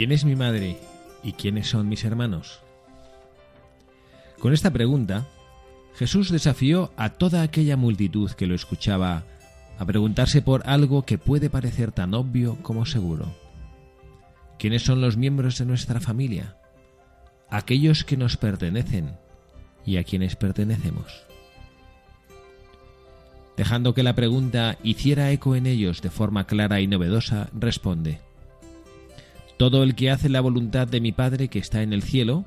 ¿Quién es mi madre y quiénes son mis hermanos? Con esta pregunta, Jesús desafió a toda aquella multitud que lo escuchaba a preguntarse por algo que puede parecer tan obvio como seguro. ¿Quiénes son los miembros de nuestra familia? Aquellos que nos pertenecen y a quienes pertenecemos. Dejando que la pregunta hiciera eco en ellos de forma clara y novedosa, responde, todo el que hace la voluntad de mi Padre que está en el cielo,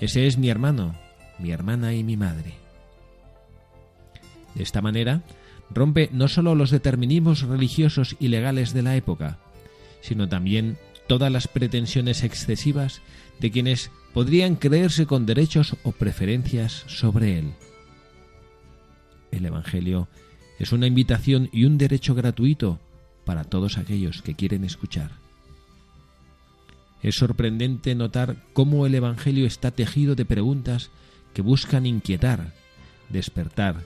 ese es mi hermano, mi hermana y mi madre. De esta manera, rompe no sólo los determinismos religiosos y legales de la época, sino también todas las pretensiones excesivas de quienes podrían creerse con derechos o preferencias sobre él. El Evangelio es una invitación y un derecho gratuito para todos aquellos que quieren escuchar. Es sorprendente notar cómo el Evangelio está tejido de preguntas que buscan inquietar, despertar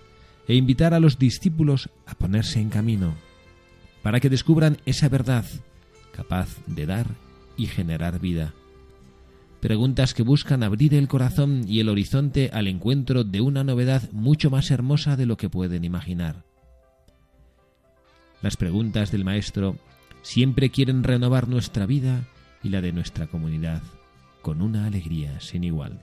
e invitar a los discípulos a ponerse en camino, para que descubran esa verdad capaz de dar y generar vida. Preguntas que buscan abrir el corazón y el horizonte al encuentro de una novedad mucho más hermosa de lo que pueden imaginar. Las preguntas del Maestro siempre quieren renovar nuestra vida y la de nuestra comunidad con una alegría sin igual.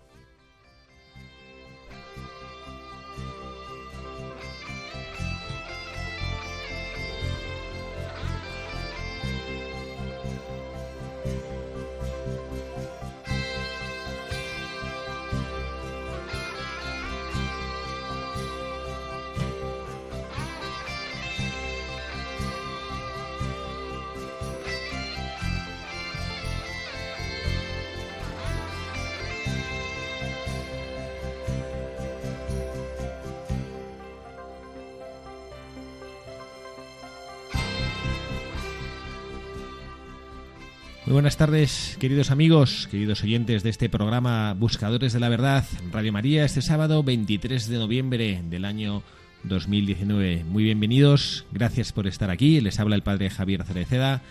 Buenas tardes, queridos amigos, queridos oyentes de este programa Buscadores de la Verdad, Radio María, este sábado 23 de noviembre del año 2019. Muy bienvenidos, gracias por estar aquí. Les habla el padre Javier Cereceda.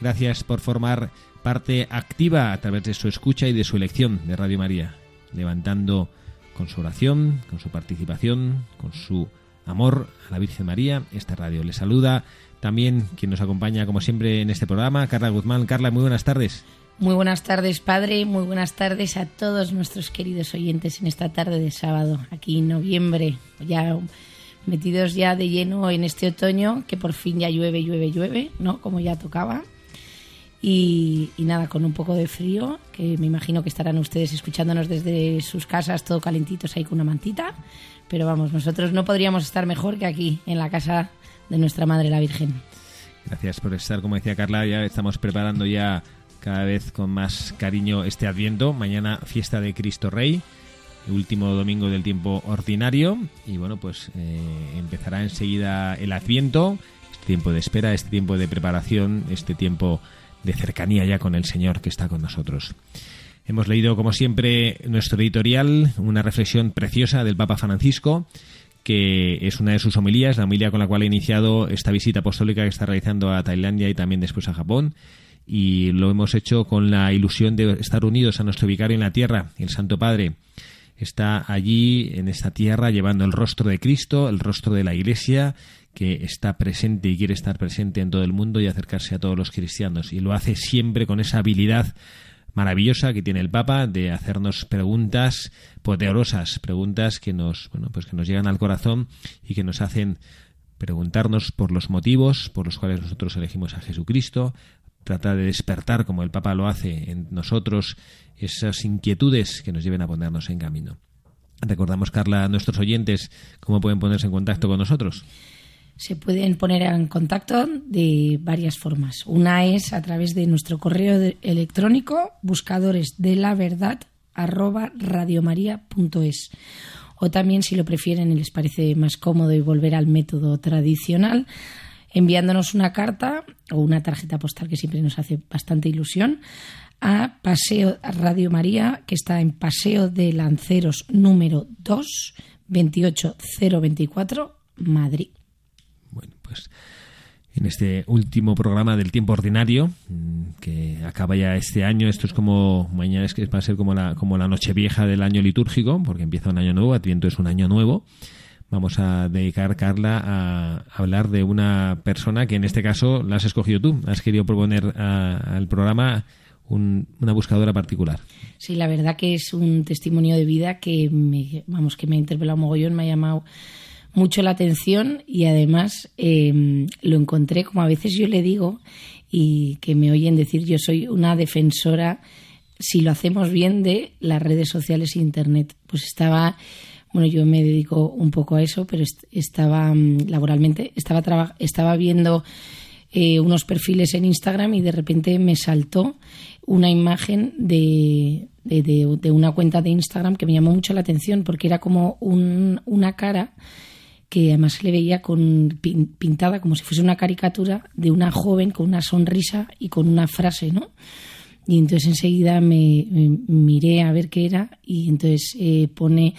Gracias por formar parte activa a través de su escucha y de su elección de Radio María, levantando con su oración, con su participación, con su amor a la Virgen María esta radio. Les saluda también quien nos acompaña, como siempre, en este programa, Carla Guzmán. Carla, muy buenas tardes. Muy buenas tardes, padre. Muy buenas tardes a todos nuestros queridos oyentes en esta tarde de sábado, aquí en noviembre, ya metidos ya de lleno en este otoño, que por fin ya llueve, llueve, llueve, ¿no? Como ya tocaba. Y, y, nada, con un poco de frío, que me imagino que estarán ustedes escuchándonos desde sus casas, todo calentitos ahí con una mantita. Pero vamos, nosotros no podríamos estar mejor que aquí, en la casa de nuestra Madre la Virgen. Gracias por estar, como decía Carla, ya estamos preparando ya cada vez con más cariño este Adviento. Mañana fiesta de Cristo Rey, último domingo del tiempo ordinario y bueno, pues eh, empezará enseguida el Adviento, este tiempo de espera, este tiempo de preparación, este tiempo de cercanía ya con el Señor que está con nosotros. Hemos leído, como siempre, nuestro editorial, una reflexión preciosa del Papa Francisco que es una de sus homilías, la homilía con la cual ha iniciado esta visita apostólica que está realizando a Tailandia y también después a Japón. Y lo hemos hecho con la ilusión de estar unidos a nuestro vicario en la tierra, el Santo Padre. Está allí en esta tierra llevando el rostro de Cristo, el rostro de la Iglesia, que está presente y quiere estar presente en todo el mundo y acercarse a todos los cristianos. Y lo hace siempre con esa habilidad maravillosa que tiene el Papa de hacernos preguntas poderosas, preguntas que nos, bueno, pues que nos llegan al corazón y que nos hacen preguntarnos por los motivos por los cuales nosotros elegimos a Jesucristo, tratar de despertar, como el Papa lo hace en nosotros, esas inquietudes que nos lleven a ponernos en camino. Recordamos, Carla, a nuestros oyentes cómo pueden ponerse en contacto con nosotros. Se pueden poner en contacto de varias formas. Una es a través de nuestro correo electrónico buscadores la verdad arroba o también si lo prefieren y les parece más cómodo y volver al método tradicional enviándonos una carta o una tarjeta postal que siempre nos hace bastante ilusión a Paseo Radio María, que está en Paseo de Lanceros número 2, 28024, Madrid. Pues en este último programa del tiempo ordinario, mm, que acaba ya este año, esto es como, mañana es que va a ser como la, como la noche vieja del año litúrgico, porque empieza un año nuevo, Adviento es un año nuevo vamos a dedicar, Carla, a hablar de una persona que en este caso la has escogido tú. Has querido proponer al programa una buscadora particular. Sí, la verdad que es un testimonio de vida que vamos, que me ha interpelado mogollón, me ha llamado mucho la atención y además em, lo encontré, como a veces yo le digo, y que me oyen decir, yo soy una defensora, si lo hacemos bien, de las redes sociales e Internet. Pues estaba bueno, yo me dedico un poco a eso, pero estaba mm, laboralmente, estaba, estaba viendo eh, unos perfiles en Instagram y de repente me saltó una imagen de, de, una cuenta de Instagram que me llamó mucho la atención porque era como una cara que además se le veía con, pintada como si fuese una caricatura de una joven con una sonrisa y con una frase, ¿no? Y entonces enseguida me, miré a ver qué era y entonces eh, pone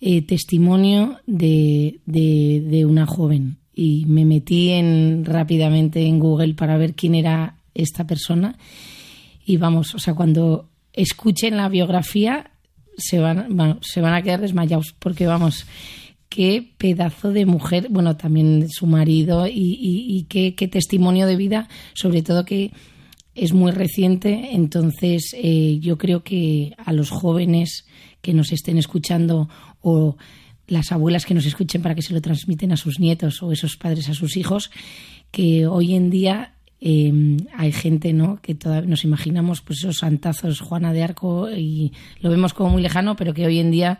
eh, testimonio de, de, una joven y me metí en, rápidamente en Google para ver quién era esta persona y vamos, o sea, cuando escuchen la biografía se van, se van a quedar desmayados porque vamos, qué pedazo de mujer, bueno, también su marido y, qué, testimonio de vida, sobre todo que es muy reciente, entonces eh, yo creo que a los jóvenes que nos estén escuchando o las abuelas que nos escuchen para que se lo transmiten a sus nietos o esos padres a sus hijos, que hoy en día em, hay gente ¿no? que todavía nos imaginamos pues esos santazos Juana de Arco y lo vemos como muy lejano, pero que hoy en día,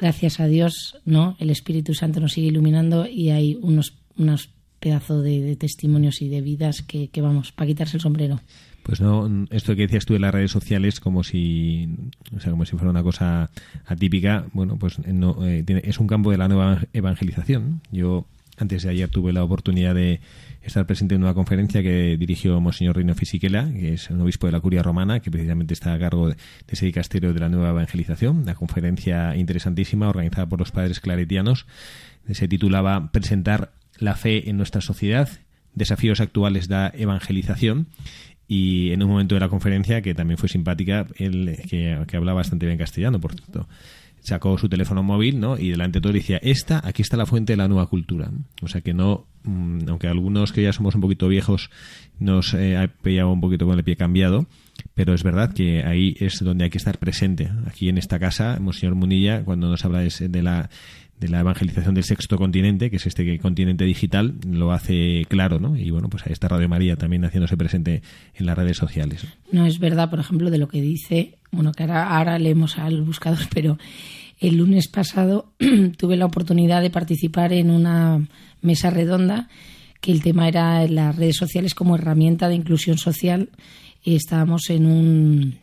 gracias a Dios, ¿no? el Espíritu Santo nos sigue iluminando y hay unos, unos pedazos de, testimonios y de vidas que, que vamos, para quitarse el sombrero. Pues no, esto que decías tú de las redes sociales como si, o sea, como si fuera una cosa atípica, bueno, pues no, eh, es un campo de la nueva evangelización. Yo antes de ayer tuve la oportunidad de estar presente en una conferencia que dirigió Monseñor Reino Fisichella, que es un obispo de la Curia Romana, que precisamente está a cargo de, ese dicasterio de la nueva evangelización. Una conferencia interesantísima organizada por los padres claretianos. Se titulaba Presentar la fe en nuestra sociedad, desafíos actuales de la evangelización y en un momento de la conferencia que también fue simpática, él que, hablaba bastante bien castellano, por cierto, sacó su teléfono móvil, ¿no? Y delante de todo decía, esta, aquí está la fuente de la nueva cultura. O sea que no, mm, aunque algunos que ya somos un poquito viejos nos eh, ha pillado un poquito con el pie cambiado, pero es verdad que ahí es donde hay que estar presente. Aquí en esta casa, señor Munilla, cuando nos habla de la de la evangelización del sexto continente, que es este continente digital, lo hace claro, ¿no? Y bueno, pues ahí está Radio María también haciéndose presente en las redes sociales. No es verdad, por ejemplo, de lo que dice, bueno, que ahora, ahora leemos al buscador, pero el lunes pasado tuve la oportunidad de participar en una mesa redonda que el tema era las redes sociales como herramienta de inclusión social. Y estábamos en un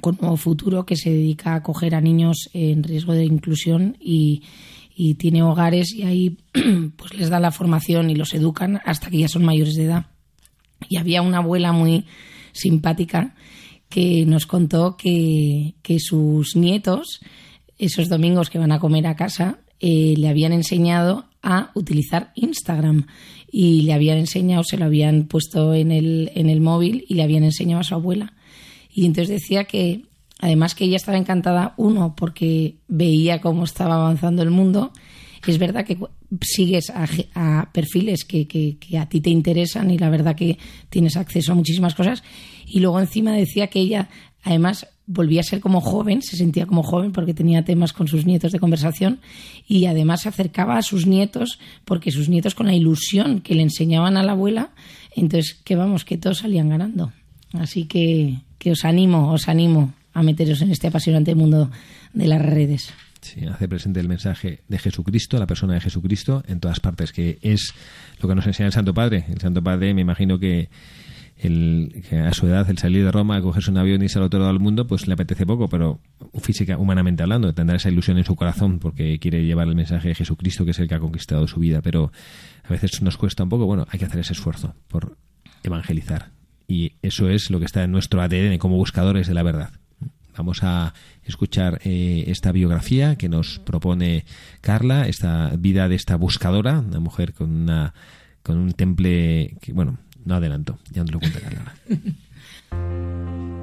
con Nuevo Futuro que se dedica a acoger a niños en riesgo de inclusión y, y tiene hogares y ahí pues les da la formación y los educan hasta que ya son mayores de edad. Y había una abuela muy simpática que nos contó que, que sus nietos, esos domingos que van a comer a casa, eh, le habían enseñado a utilizar Instagram y le habían enseñado, se lo habían puesto en el, en el móvil y le habían enseñado a su abuela. Y entonces decía que, además que ella estaba encantada, uno, porque veía cómo estaba avanzando el mundo. Es verdad que sigues a, perfiles que, a ti te interesan y la verdad que tienes acceso a muchísimas cosas. Y luego encima decía que ella Además, volvía a ser como joven, se sentía como joven porque tenía temas con sus nietos de conversación y además se acercaba a sus nietos porque sus nietos con la ilusión que le enseñaban a la abuela, entonces que vamos, que todos salían ganando. Así que os animo, os animo a meteros en este apasionante mundo de las redes. Sí, hace presente el mensaje de Jesucristo, la persona de Jesucristo, en todas partes, que es lo que nos enseña el Santo Padre. El Santo Padre, me imagino que, a su edad el salir de Roma, cogerse un avión y irse al otro lado del mundo, pues le apetece poco, pero física, humanamente hablando, tendrá esa ilusión en su corazón porque quiere llevar el mensaje de Jesucristo, que es el que ha conquistado su vida, pero a veces nos cuesta un poco, bueno, hay que hacer ese esfuerzo por evangelizar. Y eso es lo que está en nuestro ADN como buscadores de la verdad. Vamos a escuchar eh, esta biografía que nos propone Carla, esta vida de esta buscadora, una mujer con una con un temple que, bueno, no adelanto, ya nos lo cuenta Carla.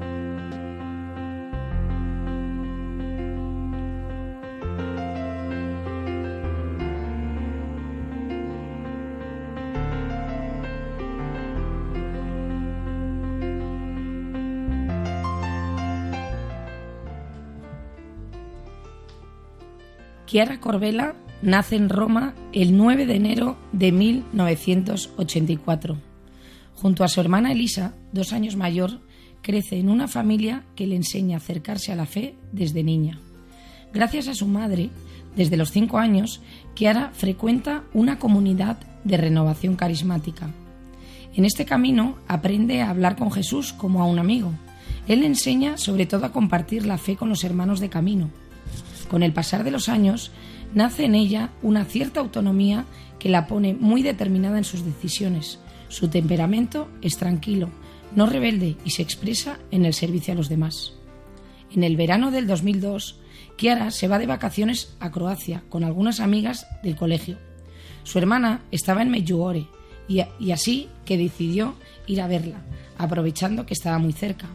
Chiara Corbella nace en Roma el 9 de enero de 1984. Junto a su hermana Elisa, dos años mayor, crece en una familia que le enseña a acercarse a la fe desde niña. Gracias a su madre, desde los cinco años, Chiara frecuenta una comunidad de renovación carismática. En este camino aprende a hablar con Jesús como a un amigo. Él le enseña sobre todo a compartir la fe con los hermanos de camino. Con el pasar de los años, nace en ella una cierta autonomía que la pone muy determinada en sus decisiones. Su temperamento es tranquilo, no rebelde y se expresa en el servicio a los demás. En el verano del 2002, Kiara se va de vacaciones a Croacia con algunas amigas del colegio. Su hermana estaba en Medjugorje y, y así que decidió ir a verla, aprovechando que estaba muy cerca.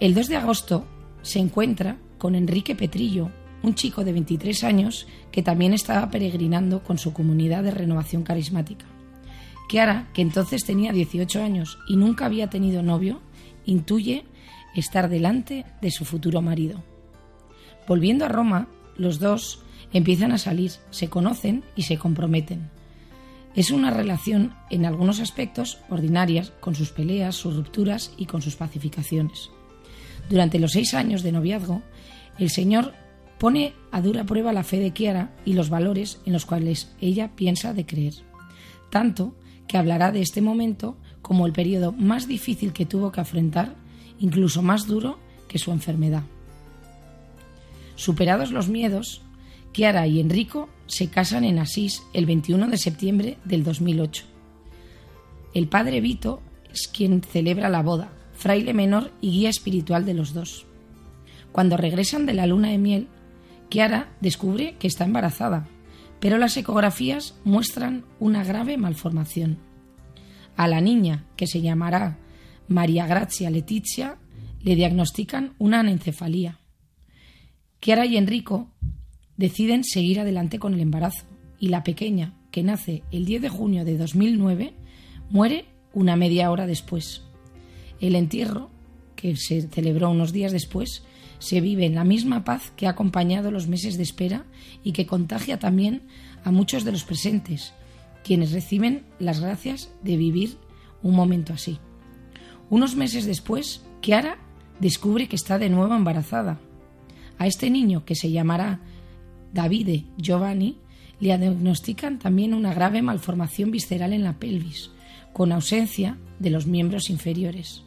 El 2 de agosto se encuentra con Enrique Petrillo, un chico de 23 años que también estaba peregrinando con su comunidad de renovación carismática. Kiara, que entonces tenía 18 años y nunca había tenido novio, intuye estar delante de su futuro marido. Volviendo a Roma, los dos empiezan a salir, se conocen y se comprometen. Es una relación en algunos aspectos ordinarias, con sus peleas, sus rupturas y con sus pacificaciones. Durante los seis años de noviazgo, el Señor pone a dura prueba la fe de Kiara y los valores en los cuales ella piensa de creer. Tanto que hablará de este momento como el periodo más difícil que tuvo que afrontar, incluso más duro que su enfermedad. Superados los miedos, Kiara y Enrico se casan en Asís el 21 de septiembre del 2008. El padre Vito es quien celebra la boda, fraile menor y guía espiritual de los dos. Cuando regresan de la luna de miel, Kiara descubre que está embarazada, pero las ecografías muestran una grave malformación. A la niña, que se llamará María Grazia Letizia, le diagnostican una anencefalía. Kiara y Enrico deciden seguir adelante con el embarazo y la pequeña, que nace el 10 de junio de 2009, muere una media hora después. El entierro, que se celebró unos días después, se vive en la misma paz que ha acompañado los meses de espera y que contagia también a muchos de los presentes, quienes reciben las gracias de vivir un momento así. Unos meses después, Kiara descubre que está de nuevo embarazada. A este niño, que se llamará Davide Giovanni, le diagnostican también una grave malformación visceral en la pelvis, con ausencia de los miembros inferiores.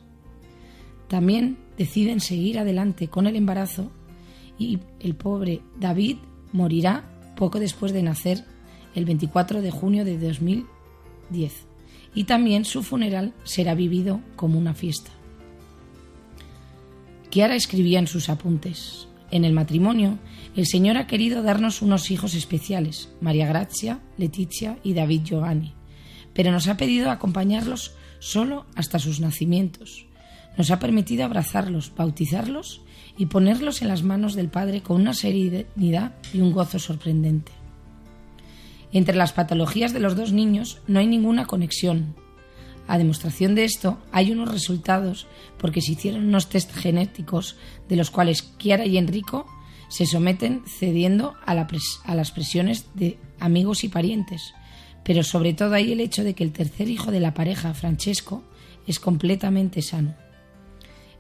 También deciden seguir adelante con el embarazo y el pobre David morirá poco después de nacer el 24 de junio de 2010 y también su funeral será vivido como una fiesta. Kiara escribía en sus apuntes, en el matrimonio, el Señor ha querido darnos unos hijos especiales, María Grazia, Letizia y David Giovanni, pero nos ha pedido acompañarlos solo hasta sus nacimientos, nos ha permitido abrazarlos, bautizarlos y ponerlos en las manos del Padre con una serenidad y un gozo sorprendente. Entre las patologías de los dos niños no hay ninguna conexión. A demostración de esto, hay unos resultados porque se hicieron unos test genéticos de los cuales Kiara y Enrico se someten cediendo a, a las presiones de amigos y parientes. Pero sobre todo hay el hecho de que el tercer hijo de la pareja, Francesco, es completamente sano.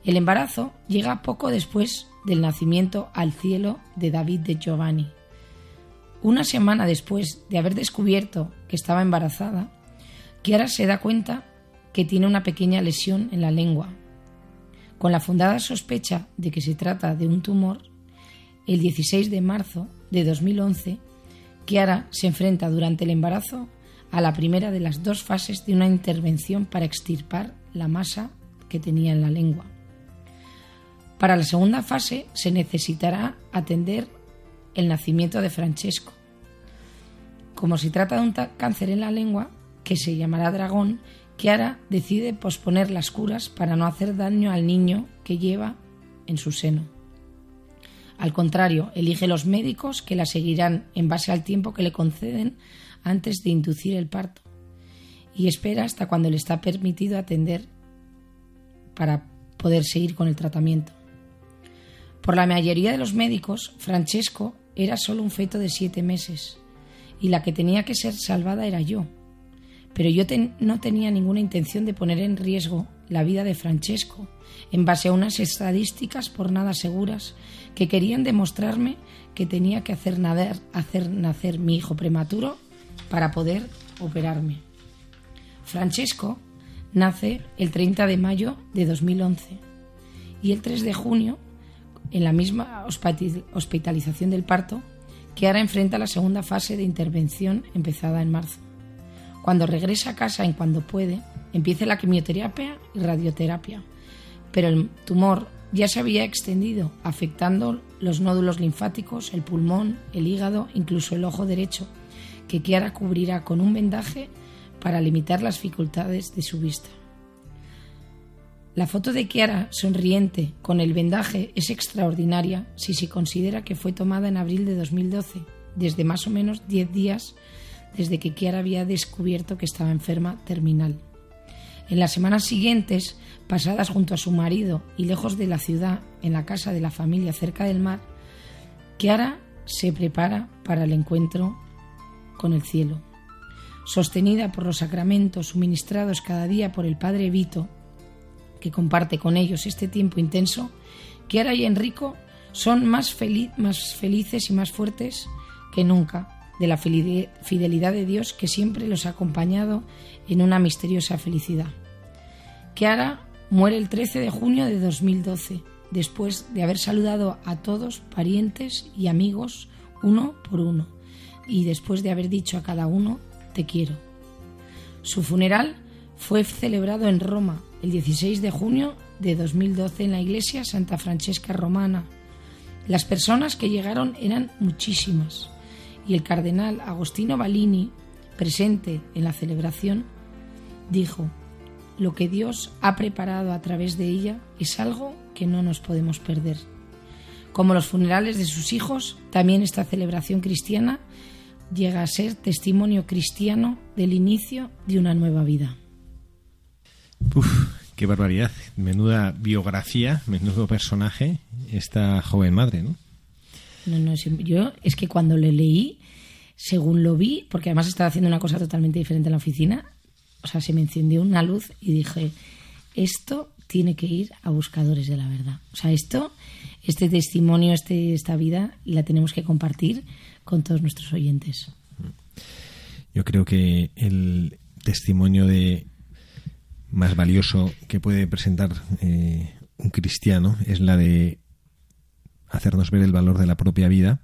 El embarazo llega poco después del nacimiento al cielo de David de Giovanni. Una semana después de haber descubierto que estaba embarazada, Kiara se da cuenta que tiene una pequeña lesión en la lengua. Con la fundada sospecha de que se trata de un tumor, el 16 de marzo de 2011, Kiara se enfrenta durante el embarazo a la primera de las dos fases de una intervención para extirpar la masa que tenía en la lengua. Para la segunda fase se necesitará atender el nacimiento de Francesco. Como se trata de un cáncer en la lengua, que se llamará dragón, Kiara decide posponer las curas para no hacer daño al niño que lleva en su seno. Al contrario, elige los médicos que la seguirán en base al tiempo que le conceden antes de inducir el parto y espera hasta cuando le está permitido atender para poder seguir con el tratamiento. Por la mayoría de los médicos, Francesco era solo un feto de siete meses y la que tenía que ser salvada era yo. Pero yo no tenía ninguna intención de poner en riesgo la vida de Francesco en base a unas estadísticas por nada seguras que querían demostrarme que tenía que hacer, hacer nacer mi hijo prematuro para poder operarme. Francesco nace el 30 de mayo de 2011 y el 3 de junio en la misma hospitalización del parto, que enfrenta la segunda fase de intervención empezada en marzo. Cuando regresa a casa en cuando puede, empieza la quimioterapia y radioterapia, pero el tumor ya se había extendido, afectando los nódulos linfáticos, el pulmón, el hígado, incluso el ojo derecho, que Kiara cubrirá con un vendaje para limitar las dificultades de su vista. La foto de Kiara sonriente con el vendaje es extraordinaria si se considera que fue tomada en abril de 2012, desde más o menos 10 días desde que Kiara había descubierto que estaba enferma terminal. En las semanas siguientes, pasadas junto a su marido y lejos de la ciudad, en la casa de la familia cerca del mar, Kiara se prepara para el encuentro con el cielo. Sostenida por los sacramentos suministrados cada día por el Padre Vito, que comparte con ellos este tiempo intenso, Kiara y Enrico son más, más felices y más fuertes que nunca de la fidelidad de Dios que siempre los ha acompañado en una misteriosa felicidad. Kiara muere el 13 de junio de 2012, después de haber saludado a todos, parientes y amigos, uno por uno, y después de haber dicho a cada uno, te quiero. Su funeral fue celebrado en Roma el 16 de junio de 2012 en la iglesia Santa Francesca Romana. Las personas que llegaron eran muchísimas y el cardenal Agostino Balini, presente en la celebración, dijo, lo que Dios ha preparado a través de ella es algo que no nos podemos perder. Como los funerales de sus hijos, también esta celebración cristiana llega a ser testimonio cristiano del inicio de una nueva vida. Uf, qué barbaridad. Menuda biografía, menudo personaje esta joven madre, ¿no? No, no, yo es que cuando le leí, según lo vi, porque además estaba haciendo una cosa totalmente diferente en la oficina, o sea, se me encendió una luz y dije, esto tiene que ir a buscadores de la verdad. O sea, esto, este testimonio, este, esta vida, la tenemos que compartir con todos nuestros oyentes. Yo creo que el testimonio de más valioso que puede presentar eh, un cristiano es la de hacernos ver el valor de la propia vida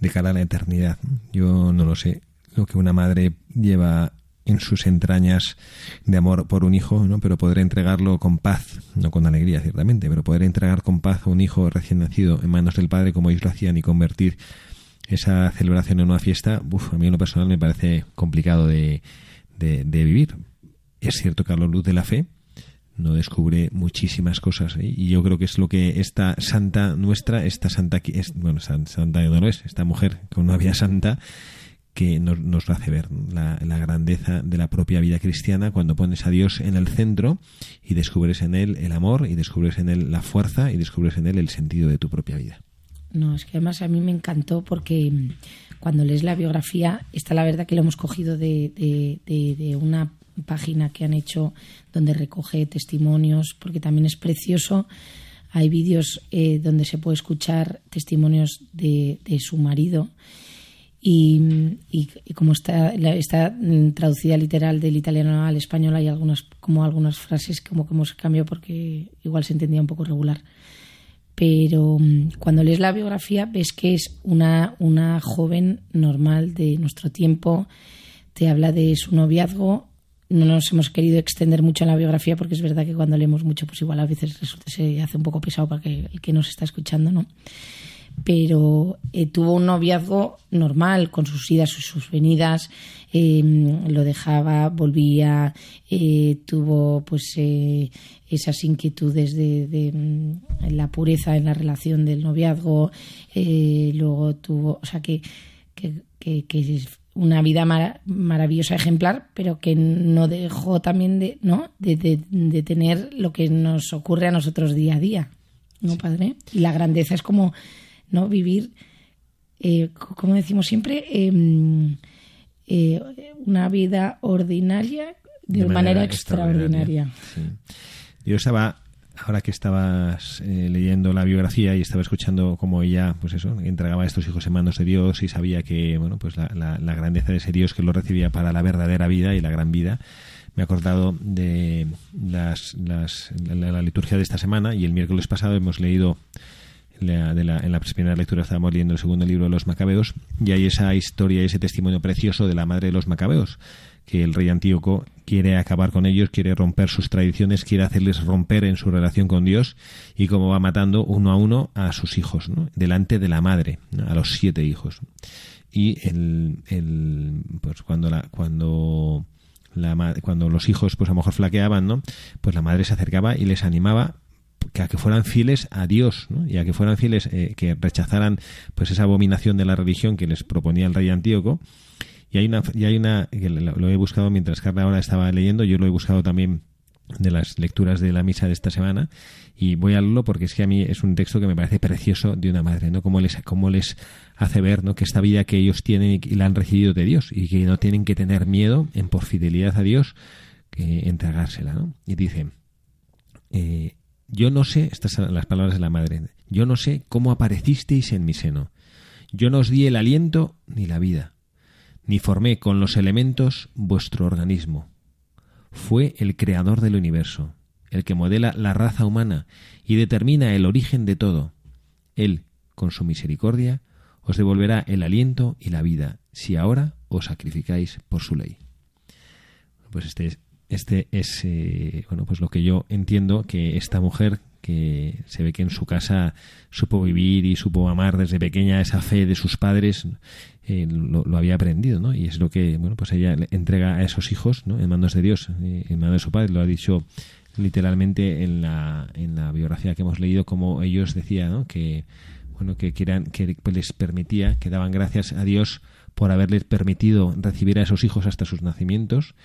de cara a la eternidad. Yo no lo sé, lo que una madre lleva en sus entrañas de amor por un hijo, ¿no? pero poder entregarlo con paz, no con alegría ciertamente, pero poder entregar con paz a un hijo recién nacido en manos del padre como ellos lo hacían y convertir esa celebración en una fiesta, a mí en lo personal me parece complicado de, de, de vivir, es cierto que a la luz de la fe no descubre muchísimas cosas ¿eh? y yo creo que es lo que esta santa nuestra, esta santa, es, bueno, santa lo es, esta mujer con una vida santa, que nos, hace ver la, grandeza de la propia vida cristiana cuando pones a Dios en el centro y descubres en Él el amor y descubres en Él la fuerza y descubres en Él el sentido de tu propia vida. No, es que además a mí me encantó porque mm, cuando lees la biografía, está la verdad que lo hemos cogido de una página que han hecho donde recoge testimonios, porque también es precioso. Hay vídeos eh, donde se puede escuchar testimonios de, su marido. Y, como está, está traducida literal del italiano al español hay algunas como algunas frases como que hemos cambiado porque igual se entendía un poco regular. Pero cuando lees la biografía ves que es una, una joven normal de nuestro tiempo. Te habla de su noviazgo no nos hemos querido extender mucho en la biografía porque es verdad que cuando leemos mucho pues igual a veces resulta se hace un poco pesado para que el que nos está escuchando no pero eh, tuvo un noviazgo normal, con sus idas y sus venidas, eh, lo dejaba, volvía, eh, tuvo pues eh, esas inquietudes de, mm, la pureza en la relación del noviazgo, luego tuvo, o sea que, que, que, una vida mar maravillosa, ejemplar, pero que no dejó también de, ¿no? De, de, de, tener lo que nos ocurre a nosotros día a día, ¿no, padre? Y la grandeza es como ¿no? Vivir, eh, como decimos siempre, eh, eh, una vida ordinaria de, de manera, manera, extraordinaria. extraordinaria. Sí. Estaba, ahora que estabas eh, leyendo la biografía y estaba escuchando cómo ella, pues eso, entregaba a estos hijos en manos de Dios y sabía que, bueno, pues la, la, grandeza de ese Dios que lo recibía para la verdadera vida y la gran vida me he acordado de las, las, la, liturgia de esta semana y el miércoles pasado hemos leído la, de la, en la primera lectura estábamos leyendo el segundo libro de los Macabeos y hay esa historia, ese testimonio precioso de la madre de los Macabeos, que el rey Antíoco quiere acabar con ellos, quiere romper sus tradiciones, quiere hacerles romper en su relación con Dios y como va matando uno a uno a sus hijos, ¿no? delante de la madre, a los siete hijos. Y el, el pues cuando la, cuando la, cuando los hijos pues a lo mejor flaqueaban, ¿no? Pues la madre se acercaba y les animaba que a que fueran fieles a Dios ¿no? y a que fueran fieles eh, que rechazaran pues esa abominación de la religión que les proponía el rey Antíoco y hay una y hay una que lo he buscado mientras Carla ahora estaba leyendo yo lo he buscado también de las lecturas de la misa de esta semana y voy a leerlo porque es que a mí es un texto que me parece precioso de una madre, ¿no? Cómo les, les hace ver, ¿no? Que esta vida que ellos tienen y la han recibido de Dios y que no tienen que tener miedo en por fidelidad a Dios que entregársela, ¿no? Y dice, eh, yo no sé, estas son las palabras de la madre, yo no sé cómo aparecisteis en mi seno. Yo no os di el aliento ni la vida, ni formé con los elementos vuestro organismo. Fue el creador del universo, el que modela la raza humana y determina el origen de todo. Él, con su misericordia, os devolverá el aliento y la vida, si ahora os sacrificáis por su ley. Pues este es este es eh, bueno pues lo que yo entiendo que esta mujer que se ve que en su casa supo vivir y supo amar desde pequeña esa fe de sus padres eh, lo, había aprendido no y es lo que bueno pues ella entrega a esos hijos ¿no? en manos de Dios eh, en manos de su padre lo ha dicho literalmente en la en la biografía que hemos leído como ellos decían ¿no? que bueno que, que les permitía que daban gracias a Dios por haberles permitido recibir a esos hijos hasta sus nacimientos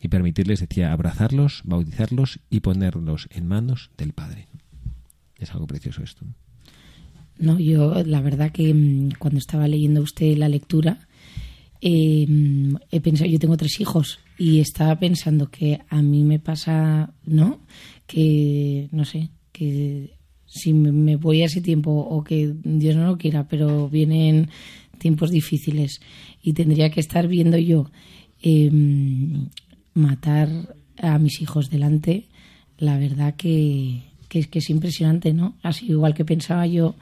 y permitirles, decía, abrazarlos, bautizarlos y ponerlos en manos del Padre. Es algo precioso esto. No, yo la verdad que mm, cuando estaba leyendo usted la lectura, eh, he pensado, yo tengo tres hijos y estaba pensando que a mí me pasa, ¿no? Que, no sé, que si me voy a ese tiempo o que Dios no lo quiera, pero vienen tiempos difíciles y tendría que estar viendo yo eh, matar a mis hijos delante, la verdad que, que, es que es impresionante, ¿no? Así igual que pensaba yo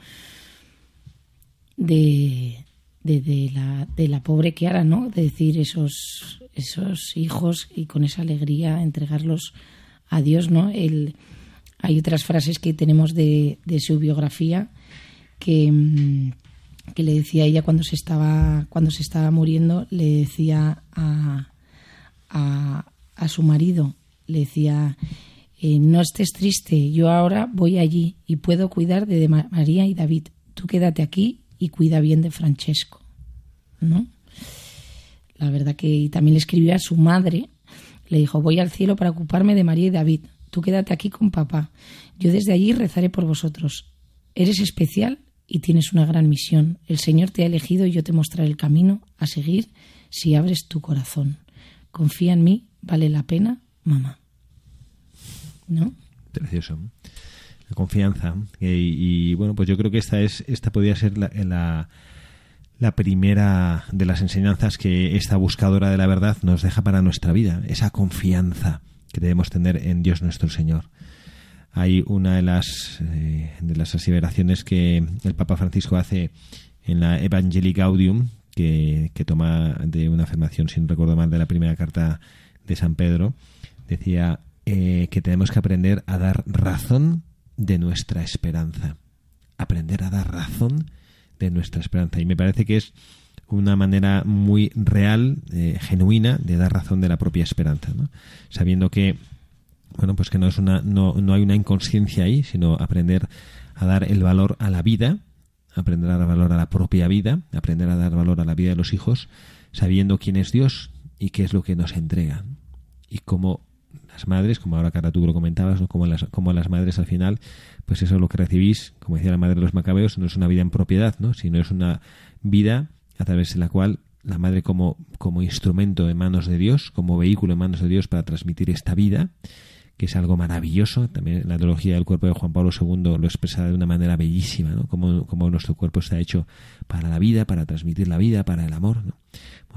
de, de, la, de la pobre Kiara, ¿no? De decir esos, esos hijos y con esa alegría entregarlos a Dios, ¿no? El, hay otras frases que tenemos de, de su biografía que, que le decía ella cuando se estaba cuando se estaba muriendo le decía a, a su marido, le decía, eh, no estés triste, yo ahora voy allí y puedo cuidar de María y David, tú quédate aquí y cuida bien de Francesco, ¿no? La verdad que también le escribió a su madre, le dijo, voy al cielo para ocuparme de María y David, tú quédate aquí con papá, yo desde allí rezaré por vosotros. Eres especial y tienes una gran misión. El Señor te ha elegido y yo te mostraré el camino a seguir si abres tu corazón. Confía en mí, vale la pena, mamá. ¿No? Precioso. La confianza. Y, bueno, pues yo creo que esta es, esta podría ser la, la, primera de las enseñanzas que esta buscadora de la verdad nos deja para nuestra vida. Esa confianza que debemos tener en Dios nuestro Señor hay una de las, eh, de las aseveraciones que el Papa Francisco hace en la Evangelii Gaudium, que, toma de una afirmación, sin recuerdo mal, de la primera carta de San Pedro, decía eh, que tenemos que aprender a dar razón de nuestra esperanza. Aprender a dar razón de nuestra esperanza. Y me parece que es una manera muy real, eh, genuina, de dar razón de la propia esperanza, sabiendo que bueno, pues que no es una, no, no hay una inconsciencia ahí, sino aprender a dar el valor a la vida, aprender a dar valor a la propia vida, aprender a dar valor a la vida de los hijos, sabiendo quién es Dios y qué es lo que nos entrega. Y cómo madres, como ahora Cara tú lo comentabas, como, las, como las madres al final, pues eso es lo que recibís, como decía la madre de los macabeos, no es una vida en propiedad, ¿no? sino es una vida a través de la cual la madre como, como instrumento en manos de Dios, como vehículo en manos de Dios para transmitir esta vida, que es algo maravilloso. También la teología del cuerpo de Juan Pablo II lo expresa de una manera bellísima, ¿no? Como, nuestro cuerpo está hecho para la vida, para transmitir la vida, para el amor, ¿no?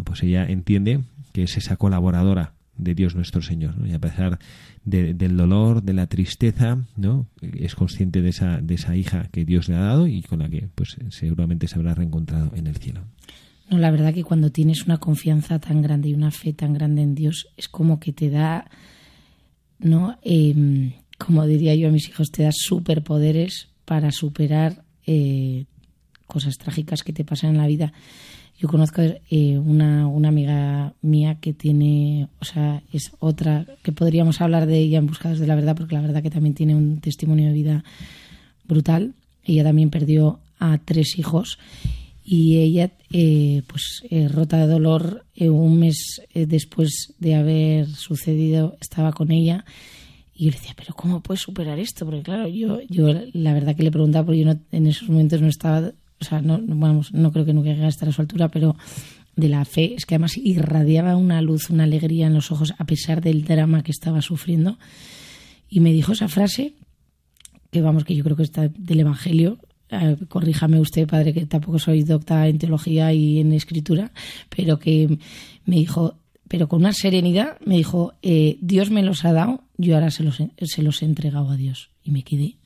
pues ella entiende que es esa colaboradora de Dios nuestro Señor, Y a pesar del dolor, de la tristeza, ¿no? Es consciente de esa, de esa hija que Dios le ha dado y con la que, pues, seguramente se habrá reencontrado en el cielo. No, la verdad que cuando tienes una confianza tan grande y una fe tan grande en Dios, es como que te da ¿no? Em, como diría yo a mis hijos, te das superpoderes para superar eh, cosas trágicas que te pasan en la vida. Yo conozco eh, una, una, amiga mía que tiene, o sea, es otra, que podríamos hablar de ella en Buscados de la Verdad, porque la verdad que también tiene un testimonio de vida brutal. Ella también perdió a tres hijos y ella, eh, pues rota de dolor, un mes después de haber sucedido, estaba con ella y yo le decía, pero ¿cómo puedes superar esto? Porque claro, yo, yo la verdad que le preguntaba, porque yo en esos momentos no estaba, o sea, no, vamos, no creo que nunca llegue a estar a su altura, pero de la fe, es que además irradiaba una luz, una alegría en los ojos a pesar del drama que estaba sufriendo. Y me dijo esa frase, que vamos, que yo creo que está del Evangelio, eh, corríjame usted, padre, que tampoco soy docta en teología y en escritura, pero que me dijo, pero con una serenidad, me dijo, eh, Dios me los ha dado, yo ahora se los, se los he entregado a Dios. Y me quedé.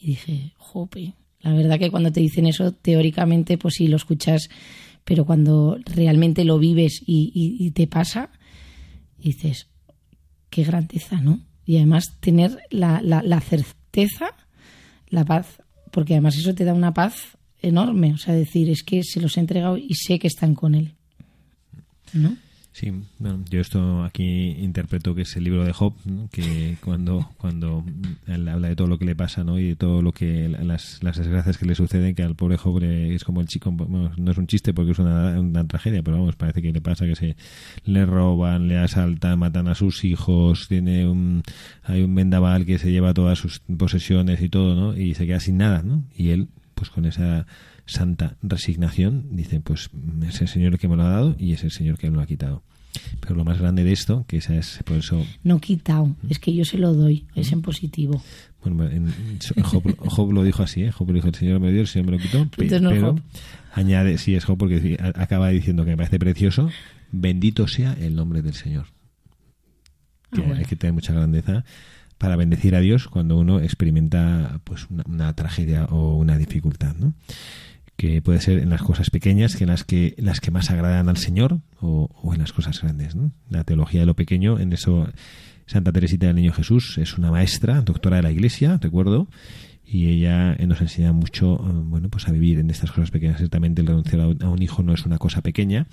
Y dije, jope. La verdad que cuando te dicen eso, teóricamente, pues sí, lo escuchas, pero cuando realmente lo vives y, te pasa, dices, qué grandeza, ¿no? Y además tener la, la, la certeza, la paz, porque además eso te da una paz enorme. O sea, decir, es que se los he entregado y sé que están con él. ¿No? Sí, bueno, yo esto aquí interpreto que es el libro de Job, que cuando cuando él habla de todo lo que le pasa ¿no? y de todo lo que las, las desgracias que le suceden, que al pobre Job es como el chico, no es un chiste porque es una, una, tragedia, pero vamos, parece que le pasa que se le roban, le asaltan, matan a sus hijos, tiene un hay un vendaval que se lleva todas sus posesiones y todo, ¿no? Y se queda sin nada, ¿no? Y él, pues con esa santa resignación, dice, pues es el Señor el que me lo ha dado y es el Señor que me lo ha quitado. Pero lo más grande de esto, que esa es por eso... No quitado, es que yo se lo doy, es en positivo. Bueno, en, Job, lo dijo así, ¿eh? Job lo dijo, el Señor me dio, el Señor me lo quitó, pero añade, sí es Job porque acaba diciendo que me parece precioso, bendito sea el nombre del Señor. Ah, que Hay que tener mucha grandeza para bendecir a Dios cuando uno experimenta pues una, una tragedia o una dificultad, ¿no? Que puede ser en las cosas pequeñas que en las que las que más agradan al Señor o, en las cosas grandes. ¿no? La teología de lo pequeño, en eso Santa Teresita del Niño Jesús es una maestra, doctora de la Iglesia, recuerdo, y ella nos enseña mucho eh, bueno pues a vivir en estas cosas pequeñas ciertamente el renunciar a un hijo no es una cosa pequeña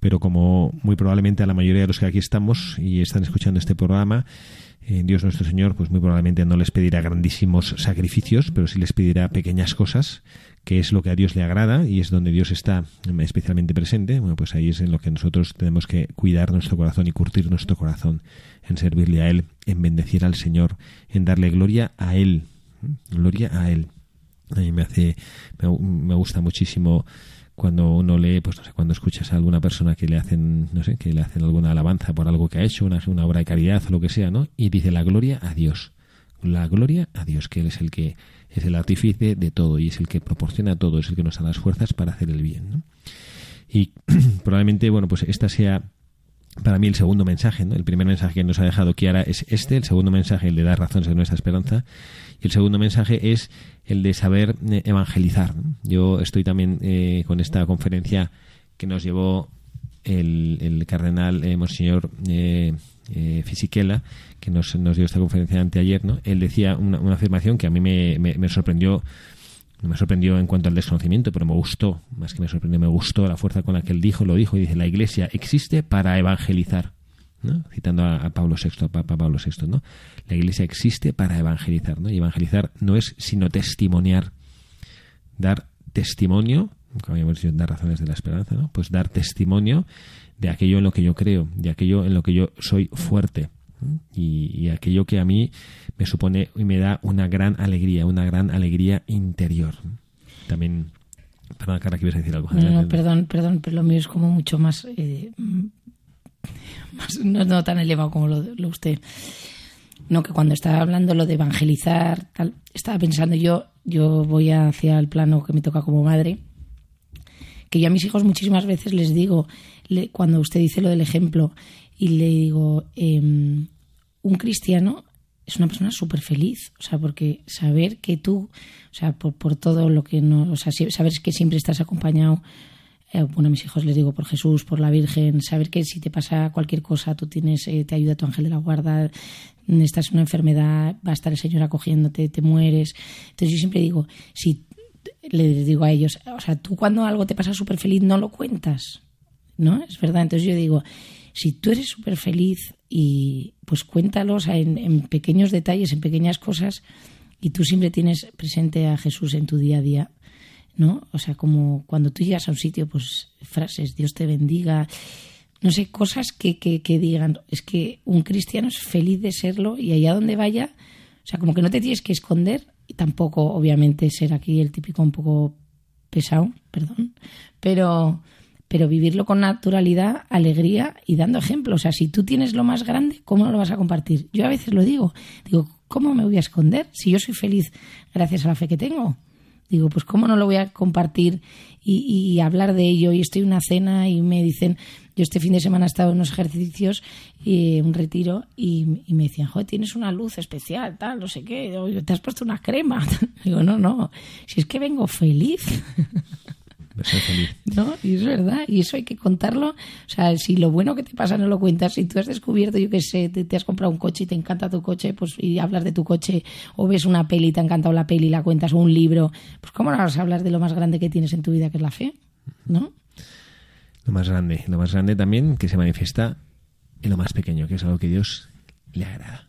pero como muy probablemente a la mayoría de los que aquí estamos y están escuchando este programa eh, Dios nuestro Señor pues muy probablemente no les pedirá grandísimos sacrificios pero sí les pedirá pequeñas cosas que es lo que a Dios le agrada y es donde Dios está especialmente presente, bueno, pues ahí es en lo que nosotros tenemos que cuidar nuestro corazón y curtir nuestro corazón en servirle a Él, en bendecir al Señor, en darle gloria a Él, gloria a Él. A mí me hace, me, gusta muchísimo cuando uno lee, pues no sé, cuando escuchas a alguna persona que le hacen, no sé, que le hacen alguna alabanza por algo que ha hecho, una, una obra de caridad o lo que sea, ¿no? Y dice la gloria a Dios. La gloria a Dios, que Él es el que es el artífice de todo y es el que proporciona todo, es el que nos da las fuerzas para hacer el bien. ¿no? Y probablemente, bueno, pues esta sea para mí el segundo mensaje, ¿no? El primer mensaje que nos ha dejado Kiara es este, el segundo mensaje el de dar razones a nuestra esperanza el segundo mensaje es el de saber eh, evangelizar. Yo estoy también eh, con esta conferencia que nos llevó el, el cardenal eh, Monseñor eh, eh, Fisichella, que nos, nos, dio esta conferencia anteayer, ¿no? Él decía una, una afirmación que a mí me, me, me sorprendió me sorprendió en cuanto al desconocimiento, pero me gustó, más que me sorprendió, me gustó la fuerza con la que él dijo, lo dijo, y dice, la iglesia existe para evangelizar. ¿No? citando a, a, Pablo VI, a Papa Pablo VI, ¿no? La Iglesia existe para evangelizar, ¿no? Y evangelizar no es sino testimoniar, dar testimonio, como habíamos dicho, dar razones de la esperanza, ¿no? Pues dar testimonio de aquello en lo que yo creo, de aquello en lo que yo soy fuerte, y, y, aquello que a mí me supone y me da una gran alegría, una gran alegría interior. También, perdón, Cara, que ibas a decir algo. No, no, perdón, perdón, pero lo mío es como mucho más, eh, no, no, tan elevado como lo, lo usted. No, que cuando estaba hablando lo de evangelizar, tal, estaba pensando yo, yo voy hacia el plano que me toca como madre, que yo a mis hijos muchísimas veces les digo, le, cuando usted dice lo del ejemplo, y le digo, eh, un cristiano es una persona súper feliz, o sea, porque saber que tú, o sea, por, por, todo lo que no, o sea, saber que siempre estás acompañado, eh, bueno, a mis hijos les digo por Jesús, por la Virgen, saber que si te pasa cualquier cosa, tú tienes, eh, te ayuda tu ángel de la guarda, estás en una enfermedad, va a estar el Señor acogiéndote, te mueres. Entonces yo siempre digo, si les digo a ellos, o sea, tú cuando algo te pasa súper feliz no lo cuentas, ¿no? Es verdad, entonces yo digo, si tú eres súper feliz y pues cuéntalo o sea, en, en, pequeños detalles, en pequeñas cosas y tú siempre tienes presente a Jesús en tu día a día, ¿no? O sea, como cuando tú llegas a un sitio, pues frases, Dios te bendiga, no sé, cosas que, que, que digan, es que un cristiano es feliz de serlo y allá donde vaya, o sea, como que no te tienes que esconder y tampoco, obviamente, ser aquí el típico un poco pesado, perdón, pero pero vivirlo con naturalidad, alegría y dando ejemplo. O sea, si tú tienes lo más grande, ¿cómo no lo vas a compartir? Yo a veces lo digo, digo, ¿cómo me voy a esconder si yo soy feliz gracias a la fe que tengo? Digo, pues ¿cómo no lo voy a compartir y, y hablar de ello? Y estoy en una cena y me dicen, yo este fin de semana he estado en unos ejercicios, y un retiro, y, me decían, joder, tienes una luz especial, tal, no sé qué, te has puesto una crema. Digo, no, no, si es que vengo feliz. Feliz. No, y es verdad, y eso hay que contarlo. O sea, si lo bueno que te pasa no lo cuentas, si tú has descubierto, yo qué sé, te, te, has comprado un coche y te encanta tu coche, pues y hablas de tu coche, o ves una peli y te ha encantado la peli y la cuentas, o un libro, pues ¿cómo no vas a hablar de lo más grande que tienes en tu vida, que es la fe? ¿No? Lo más grande, lo más grande también que se manifiesta en lo más pequeño, que es algo que Dios le agrada.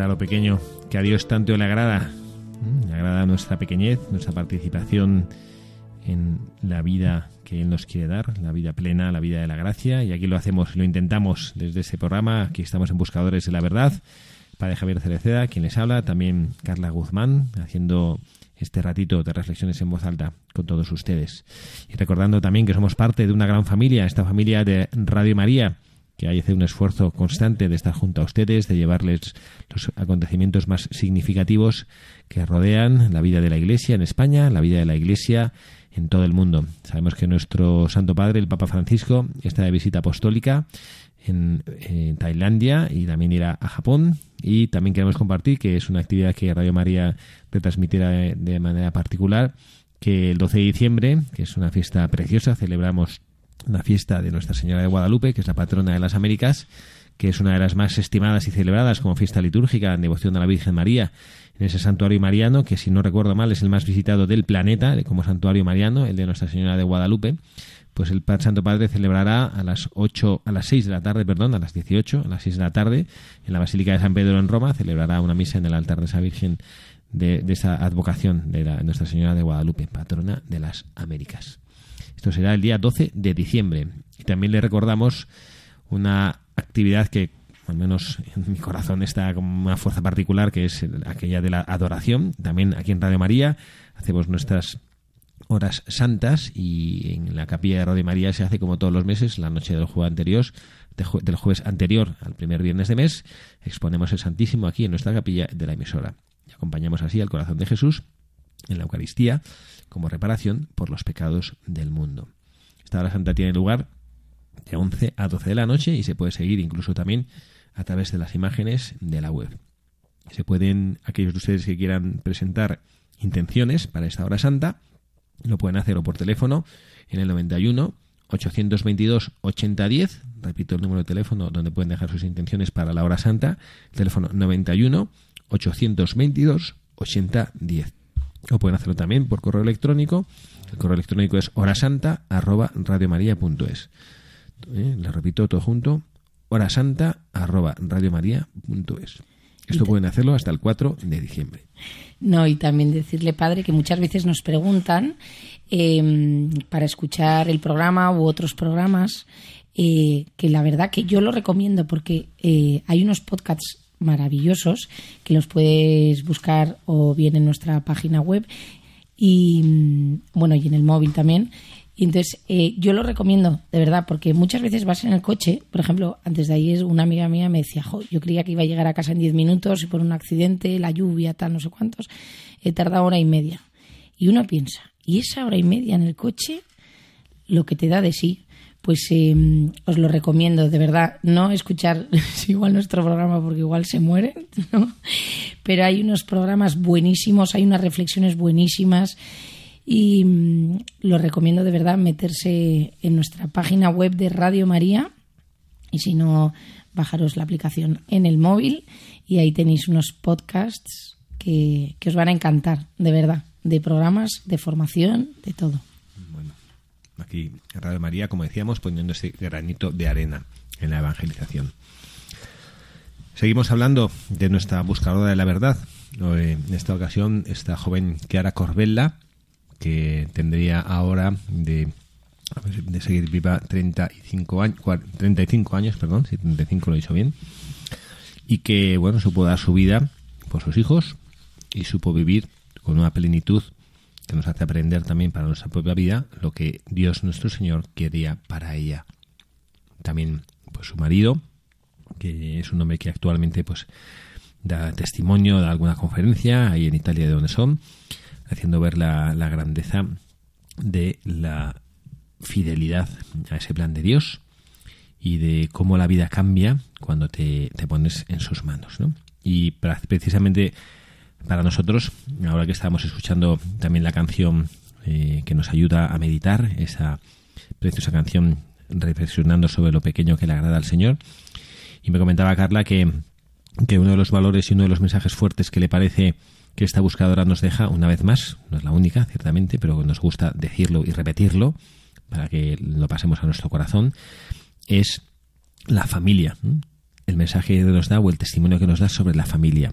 ¿Qué tendrá lo pequeño que a Dios tanto le agrada? Mm, Le agrada nuestra pequeñez, nuestra participación en la vida que Él nos quiere dar, la vida plena, la vida de la gracia. Y aquí lo hacemos, lo intentamos desde este programa. Aquí estamos en Buscadores de la Verdad. Padre Javier Cereceda, quien les habla, también Carla Guzmán, haciendo este ratito de reflexiones en voz alta con todos ustedes. Y recordando también que somos parte de una gran familia, esta familia de Radio María, que hay hace un esfuerzo constante de estar junto a ustedes, de llevarles los acontecimientos más significativos que rodean la vida de la Iglesia en España, la vida de la Iglesia en todo el mundo. Sabemos que nuestro Santo Padre, el Papa Francisco, está de visita apostólica en, en Tailandia y también irá a Japón. Y también queremos compartir que es una actividad que Radio María retransmitirá de, de manera particular, que el 12 de diciembre, que es una fiesta preciosa, celebramos una fiesta de Nuestra Señora de Guadalupe, que es la patrona de las Américas, que es una de las más estimadas y celebradas como fiesta litúrgica en devoción a la Virgen María, en ese santuario mariano, que si no recuerdo mal es el más visitado del planeta como santuario mariano, el de Nuestra Señora de Guadalupe. Pues el Santo Padre celebrará a las 8, a las 6 de la tarde, perdón, a las 18, a las 6 de la tarde, en la Basílica de San Pedro en Roma, celebrará una misa en el altar de esa Virgen de, de esa advocación de la, Nuestra Señora de Guadalupe, patrona de las Américas. Esto será el día 12 de diciembre. Y también le recordamos una actividad que, al menos en mi corazón, está con una fuerza particular, que es aquella de la adoración. También aquí en Radio María hacemos nuestras horas santas y en la capilla de Radio María se hace como todos los meses, la noche del jueves anterior, del jueves anterior al primer viernes de mes, exponemos el Santísimo aquí en nuestra capilla de la emisora. Y acompañamos así al corazón de Jesús en la Eucaristía como reparación por los pecados del mundo. Esta hora santa tiene lugar de 11 a 12 de la noche y se puede seguir incluso también a través de las imágenes de la web. Se pueden, aquellos de ustedes que quieran presentar intenciones para esta hora santa, lo pueden hacer o por teléfono en el 91 822 8010, repito el número de teléfono donde pueden dejar sus intenciones para la hora santa, teléfono 91 822 8010. O pueden hacerlo también por correo electrónico. El correo electrónico es horasanta arroba. Eh, le repito todo junto, horasanta arroba. Esto pueden hacerlo hasta el 4 de diciembre. No, y también decirle, padre, que muchas veces nos preguntan eh, para escuchar el programa u otros programas, eh, que la verdad que yo lo recomiendo porque eh, hay unos podcasts maravillosos que los puedes buscar o bien en nuestra página web y mm, bueno y en el móvil también. Y entonces eh, yo lo recomiendo de verdad porque muchas veces vas en el coche por ejemplo antes de ayer una amiga mía me decía yo creía que iba a llegar a casa en 10 minutos y por un accidente la lluvia tal no sé cuántos he tardado hora y media y uno piensa y esa hora y media en el coche lo que te da de sí pues eh, os lo recomiendo, de verdad, no escuchar igual nuestro programa porque igual se mueren, ¿no? pero hay unos programas buenísimos, hay unas reflexiones buenísimas y mm, lo recomiendo de verdad meterse en nuestra página web de Radio María y si no, bajaros la aplicación en el móvil y ahí tenéis unos podcasts que, que os van a encantar, de verdad, de programas, de formación, de todo. Aquí Radio María, como decíamos, poniendo ese granito de arena en la evangelización. Seguimos hablando de nuestra buscadora de la verdad. En esta ocasión, esta joven Chiara Corbella, que tendría ahora de, de seguir viva 35 años, 35 años, perdón, si 35 lo hizo bien, y que, bueno, supo dar su vida por sus hijos y supo vivir con una plenitud que nos hace aprender también para nuestra propia vida lo que Dios nuestro Señor quería para ella. También pues su marido, que es un hombre que actualmente pues da testimonio, da alguna conferencia ahí en Italia de donde son, haciendo ver la, la grandeza de la fidelidad a ese plan de Dios y de cómo la vida cambia cuando te, te pones en sus manos. ¿no? Y precisamente para nosotros, ahora que estamos escuchando también la canción eh, que nos ayuda a meditar, esa preciosa canción reflexionando sobre lo pequeño que le agrada al Señor, y me comentaba Carla que, que uno de los valores y uno de los mensajes fuertes que le parece que esta buscadora nos deja, una vez más, no es la única, ciertamente, pero nos gusta decirlo y repetirlo para que lo pasemos a nuestro corazón, es la familia. El mensaje que nos da o el testimonio que nos da sobre la familia.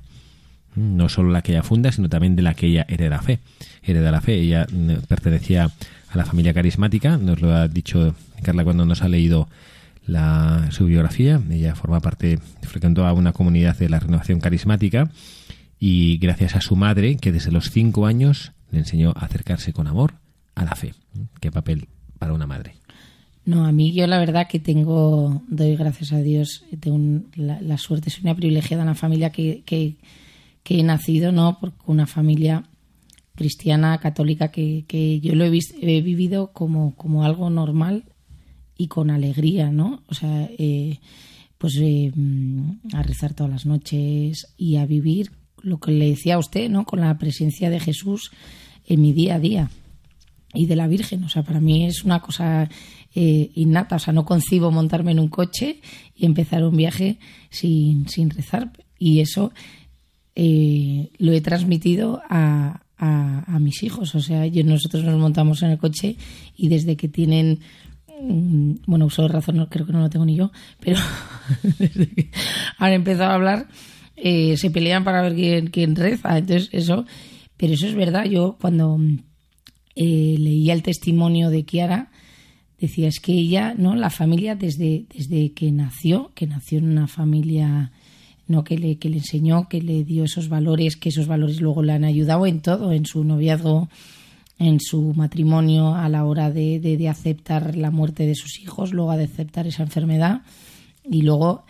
No solo la que ella funda, sino también de la que ella hereda fe. Hereda la fe. Ella mm, pertenecía a la familia carismática, nos lo ha dicho Carla cuando nos ha leído la, su biografía. Ella forma parte, frecuentó a una comunidad de la renovación carismática y gracias a su madre, que desde los cinco años le enseñó a acercarse con amor a la fe. Qué papel para una madre. No, a mí yo la verdad que tengo, doy gracias a Dios, tengo un- la, la suerte, soy una privilegiada en la familia que, que he nacido, ¿no? Porque una familia cristiana, católica, que, que yo lo he, vis- he vivido como, como algo normal y con alegría, ¿no? O sea, eh, pues eh, mm, a rezar todas las noches y a vivir lo que le decía a usted, ¿no? Con la presencia de Jesús en mi día a día y de la Virgen. O sea, para mí es una cosa eh, innata. O sea, no concibo montarme en un coche y empezar un viaje sin, sin rezar. Y eso eh, lo he transmitido a, mis hijos. O sea, yo, nosotros nos montamos en el coche y desde que tienen mm, bueno, uso de razón creo que no lo tengo ni yo, pero desde que han empezado a hablar, eh, se pelean para ver quién, quién reza. Entonces, eso, pero eso es verdad. Yo cuando mm, eh, leía el testimonio de Kiara, decía, es que ella, ¿no? La familia desde, desde que nació, que nació en una familia no que le, que le enseñó, que le dio esos valores, que esos valores luego le han ayudado en todo, en su noviazgo, en su matrimonio, a la hora de, de- de aceptar la muerte de sus hijos, luego de aceptar esa enfermedad. Y luego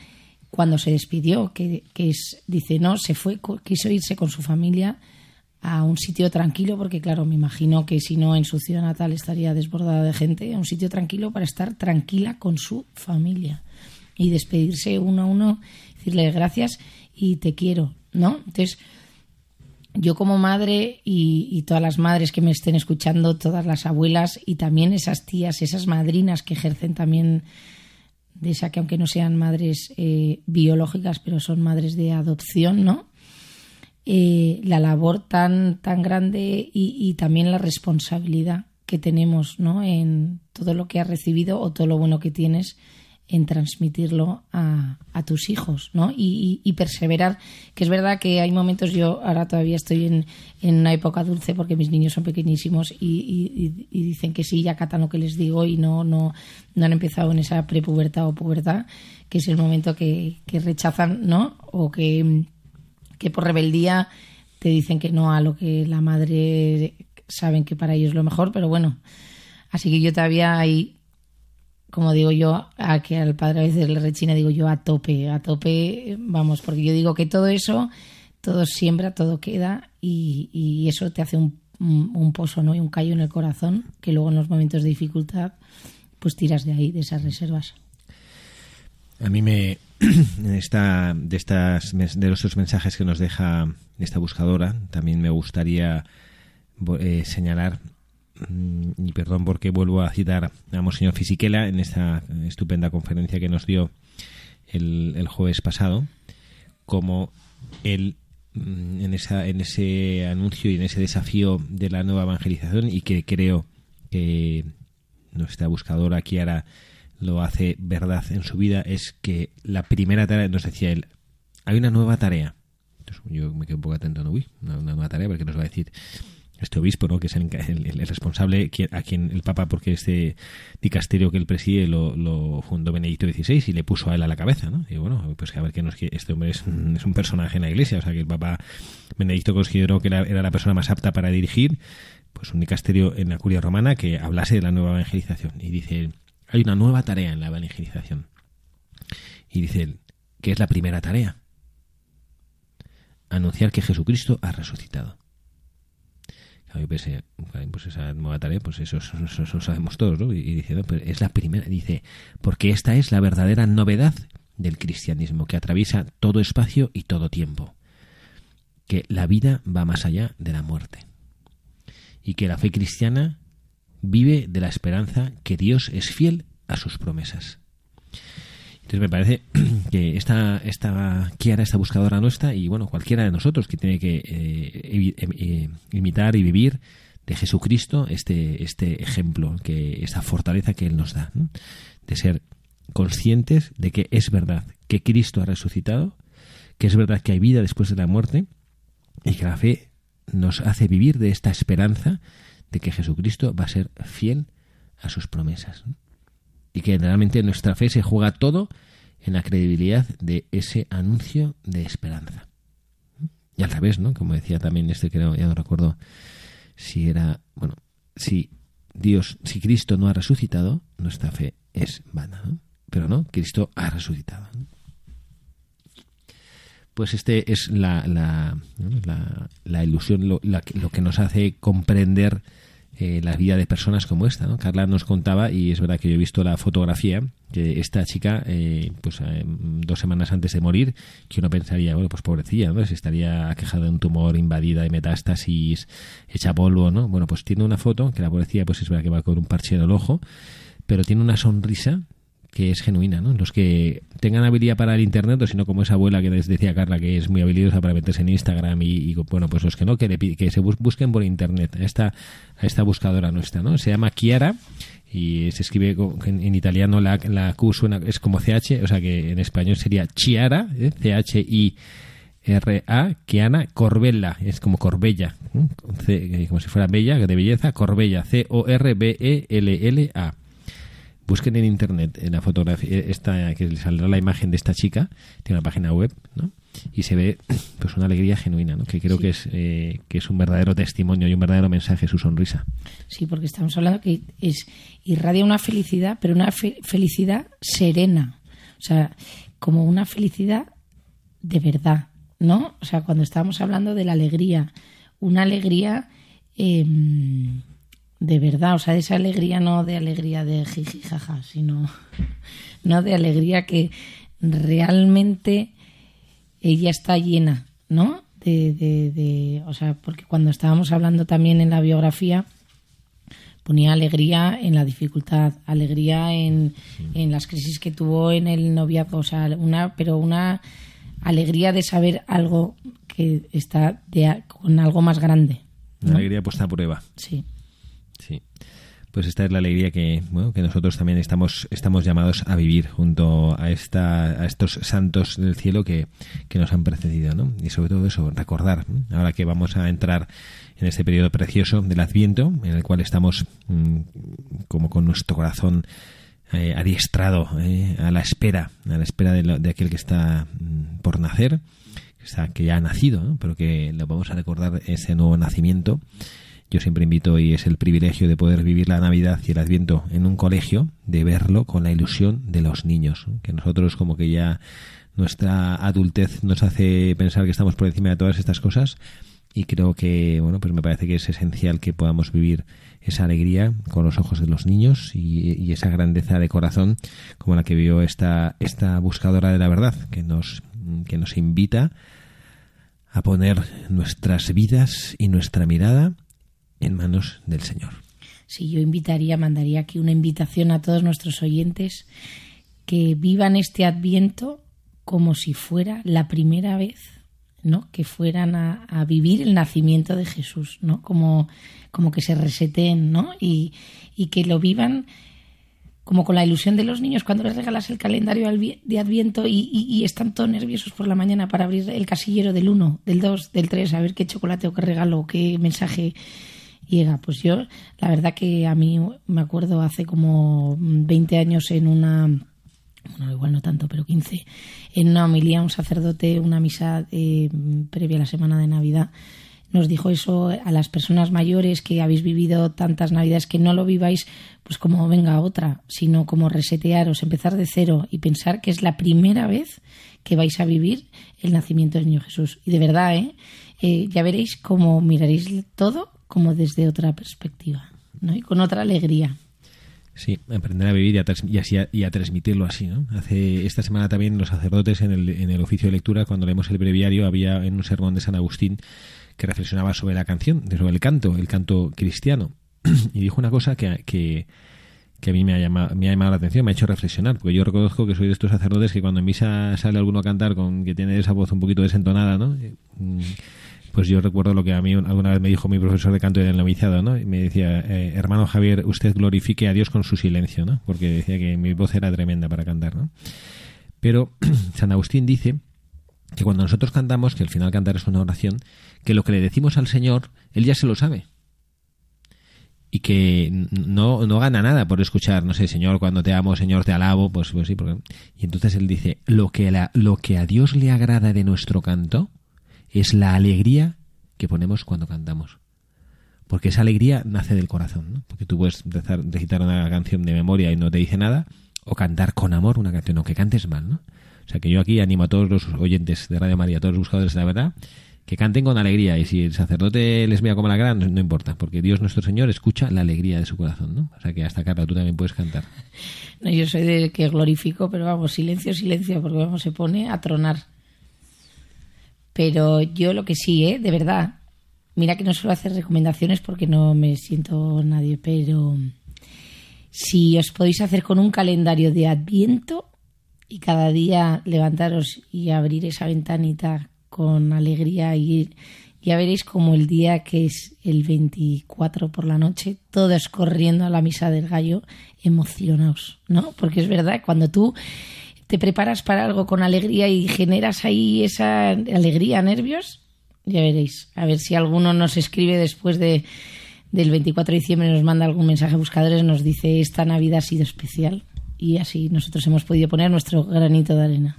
cuando se despidió, que, que es, dice, no, se fue, quiso irse con su familia a un sitio tranquilo, porque claro, me imagino que si no en su ciudad natal estaría desbordada de gente, a un sitio tranquilo para estar tranquila con su familia y despedirse uno a uno, decirle gracias y te quiero, ¿no? Entonces, yo como madre y, todas las madres que me estén escuchando, todas las abuelas y también esas tías, esas madrinas que ejercen también de esa que aunque no sean madres eh, biológicas, pero son madres de adopción, ¿no? Eh, la labor tan, tan grande y, y también la responsabilidad que tenemos, ¿no? En todo lo que has recibido o todo lo bueno que tienes en transmitirlo a, a tus hijos, ¿no? Y, y- y perseverar, que es verdad que hay momentos, yo ahora todavía estoy en, en una época dulce porque mis niños son pequeñísimos y, y- dicen que sí, ya acatan lo que les digo y no, no, no han empezado en esa prepubertad o pubertad, que es el momento que, que rechazan, ¿no? O que, que por rebeldía te dicen que no a lo que la madre saben que para ellos es lo mejor, pero bueno, así que yo todavía hay como digo yo, a que al padre a veces le rechina, digo yo a tope, a tope, vamos, porque yo digo que todo eso, todo siembra, todo queda y, eso te hace un, un- un pozo, ¿no? Y un callo en el corazón que luego en los momentos de dificultad pues tiras de ahí, de esas reservas. A mí me esta, de estas de los mensajes que nos deja esta buscadora también me gustaría eh, señalar y perdón porque vuelvo a citar a Monseñor Fisiquela en esta estupenda conferencia que nos dio el, el jueves pasado como él mm, en, esa, en ese anuncio y en ese desafío de la nueva evangelización y que creo que nuestra buscadora Kiara lo hace verdad en su vida es que la primera tarea, nos decía él, hay una nueva tarea. Entonces yo me quedo un poco atento, ¿no? Uy, una, nueva tarea, porque nos va a decir este obispo, ¿no? que es el, responsable, a quien el Papa, porque este dicasterio que él preside lo, fundó Benedicto XVI y le puso a él a la cabeza, ¿no? Y bueno, pues a ver que nos, este hombre es un, es un, personaje en la Iglesia, o sea que el Papa Benedicto consideró que era, era, la persona más apta para dirigir, pues un dicasterio en la Curia Romana que hablase de la nueva evangelización. Y dice hay una nueva tarea en la evangelización. Y dice ¿qué es la primera tarea? Anunciar que Jesucristo ha resucitado. Claro, pues esa nueva tarea, pues eso, eso, sabemos todos, ¿no? Y, dice, no, pero es la primera, dice, porque esta es la verdadera novedad del cristianismo, que atraviesa todo espacio y todo tiempo. Que la vida va más allá de la muerte. Y que la fe cristiana vive de la esperanza que Dios es fiel a sus promesas. Entonces me parece que esta, esta Kiara, esta buscadora nuestra, y bueno, cualquiera de nosotros que tiene que eh, eh, imitar y vivir de Jesucristo este, este ejemplo, que esta fortaleza que Él nos da, de ser conscientes de que es verdad que Cristo ha resucitado, que es verdad que hay vida después de la muerte, y que la fe nos hace vivir de esta esperanza de que Jesucristo va a ser fiel a sus promesas. Y que realmente nuestra fe se juega todo en la credibilidad de ese anuncio de esperanza. Y al revés, ¿no? Como decía también este que ya no recuerdo si era, bueno, si Dios, si Cristo no ha resucitado, nuestra fe es vana, Pero no, Cristo ha resucitado. Pues este es la, la, la, ilusión, lo, lo que nos hace comprender eh, la vida de personas como esta. ¿no? Carla nos contaba, y es verdad que yo he visto la fotografía, que esta chica, eh, pues eh, dos semanas antes de morir, que uno pensaría, bueno, pues pobrecilla, ¿no? Se estaría aquejada de un tumor, invadida de metástasis, hecha polvo, ¿no? Bueno, pues tiene una foto, que la pobrecilla, pues es verdad que va con un parche en el ojo, pero tiene una sonrisa que es genuina, ¿no? Los que tengan habilidad para el internet, o si no como esa abuela que les decía Carla que es muy habilidosa para meterse en Instagram y, bueno, pues los que no, que, que se busquen por internet a esta, a esta buscadora nuestra, ¿no? Se llama Chiara y se escribe en, italiano la, la Q suena, es como CH, o sea que en español sería Chiara. C-H-I R-A, Chiara Corbella, es como Corbella, ¿eh? como si fuera bella, de belleza, Corbella, C-O-R-B-E-L-L-A busquen en internet en la fotografía esta que les saldrá la imagen de esta chica tiene una página web ¿no? y se ve pues una alegría genuina ¿no? que creo que es eh, que es un verdadero testimonio y un verdadero mensaje su sonrisa sí porque estamos hablando que es irradia una felicidad pero una felicidad serena o sea como una felicidad de verdad no o sea cuando estábamos hablando de la alegría una alegría eh, de verdad, o sea, esa alegría no de alegría de jiji jaja, sino no de alegría que realmente ella está llena, ¿no? De, de, de, o sea, porque cuando estábamos hablando también en la biografía, ponía alegría en la dificultad, alegría en, en las crisis que tuvo en el noviazgo, o sea, una, pero una alegría de saber algo que está de, con algo más grande. Una alegría puesta a prueba. Sí. Sí. Pues esta es la alegría que, bueno, que nosotros también estamos, estamos llamados a vivir junto a, esta, a estos santos del cielo que, que nos han precedido, ¿no? Y sobre todo eso, recordar, ahora que vamos a entrar en este periodo precioso del Adviento, en el cual estamos mm, como con nuestro corazón eh, adiestrado eh, a la espera, a la espera de, de aquel que está mm, por nacer, que, está, que ya ha nacido, pero que lo vamos a recordar ese nuevo nacimiento yo siempre invito y es el privilegio de poder vivir la Navidad y el Adviento en un colegio, de verlo con la ilusión de los niños, que nosotros como que ya nuestra adultez nos hace pensar que estamos por encima de todas estas cosas y creo que bueno pues me parece que es esencial que podamos vivir esa alegría con los ojos de los niños y, esa grandeza de corazón como la que vio esta, esta buscadora de la verdad, que nos, que nos invita a poner nuestras vidas y nuestra mirada en manos del Señor. Sí, yo invitaría, mandaría aquí una invitación a todos nuestros oyentes que vivan este adviento como si fuera la primera vez ¿no? que fueran a, vivir el nacimiento de Jesús, ¿no? como, como que se reseten ¿no? y, y que lo vivan como con la ilusión de los niños cuando les regalas el calendario de Adviento y, están todos nerviosos por la mañana para abrir el casillero del 1, del 2, del 3, a ver qué chocolate o qué regalo, qué mensaje llega. Pues yo, la verdad que a mí me acuerdo hace como 20 años en una, bueno, igual no tanto, pero 15, en una homilía un sacerdote, una misa eh, previa a la semana de Navidad, nos dijo eso a las personas mayores que habéis vivido tantas navidades que no lo viváis pues como venga otra, sino como resetearos, empezar de cero y pensar que es la primera vez que vais a vivir el nacimiento del niño Jesús. Y de verdad, ¿eh? eh ya veréis cómo miraréis todo como desde otra perspectiva, ¿no? Y con otra alegría. Sí, aprender a vivir y a, así y transmitirlo así, ¿no? Hace esta semana también los sacerdotes en el, en el oficio de lectura, cuando leemos el breviario, había en un sermón de San Agustín que reflexionaba sobre la canción, sobre el canto, el canto cristiano. y dijo una cosa que, que, a mí me ha, llamado, me ha llamado la atención, me ha hecho reflexionar, porque yo reconozco que soy de estos sacerdotes que cuando en misa sale alguno a cantar con que tiene esa voz un poquito desentonada, ¿no? Pues yo recuerdo lo que a mí alguna vez me dijo mi profesor de canto en el noviciado, ¿no? Y me decía, eh, hermano Javier, usted glorifique a Dios con su silencio, ¿no? Porque decía que mi voz era tremenda para cantar, ¿no? Pero San Agustín dice que cuando nosotros cantamos, que al final cantar es una oración, que lo que le decimos al Señor, Él ya se lo sabe. Y que no, no gana nada por escuchar, no sé, Señor, cuando te amo, Señor, te alabo, pues, pues sí. Y entonces Él dice, lo que, lo que a Dios le agrada de nuestro canto es la alegría que ponemos cuando cantamos. Porque esa alegría nace del corazón, ¿no? Porque tú puedes recitar una canción de memoria y no te dice nada, o cantar con amor una canción, aunque cantes mal, ¿no? O sea que yo aquí animo a todos los oyentes de Radio María, a todos los buscadores de la verdad, que canten con alegría. Y si el sacerdote les vea como la gran, no, importa, porque Dios nuestro Señor escucha la alegría de su corazón, ¿no? O sea que hasta Carla, tú también puedes cantar. No, yo soy de que glorifico, pero vamos, silencio, silencio, porque vamos, se pone a tronar. Pero yo lo que sí, ¿eh? De verdad. Mira que no suelo hacer recomendaciones porque no me siento nadie, pero si os podéis hacer con un calendario de Adviento, y cada día levantaros y abrir esa ventanita con alegría y ya veréis como el día que es el 24 por la noche, todos corriendo a la misa del gallo, emocionados, ¿no? Porque es verdad, cuando tú te preparas para algo con alegría y generas ahí esa alegría, nervios, ya veréis. A ver si alguno nos escribe después de, del 24 de diciembre, nos manda algún mensaje a buscadores, nos dice esta Navidad ha sido especial y así nosotros hemos podido poner nuestro granito de arena.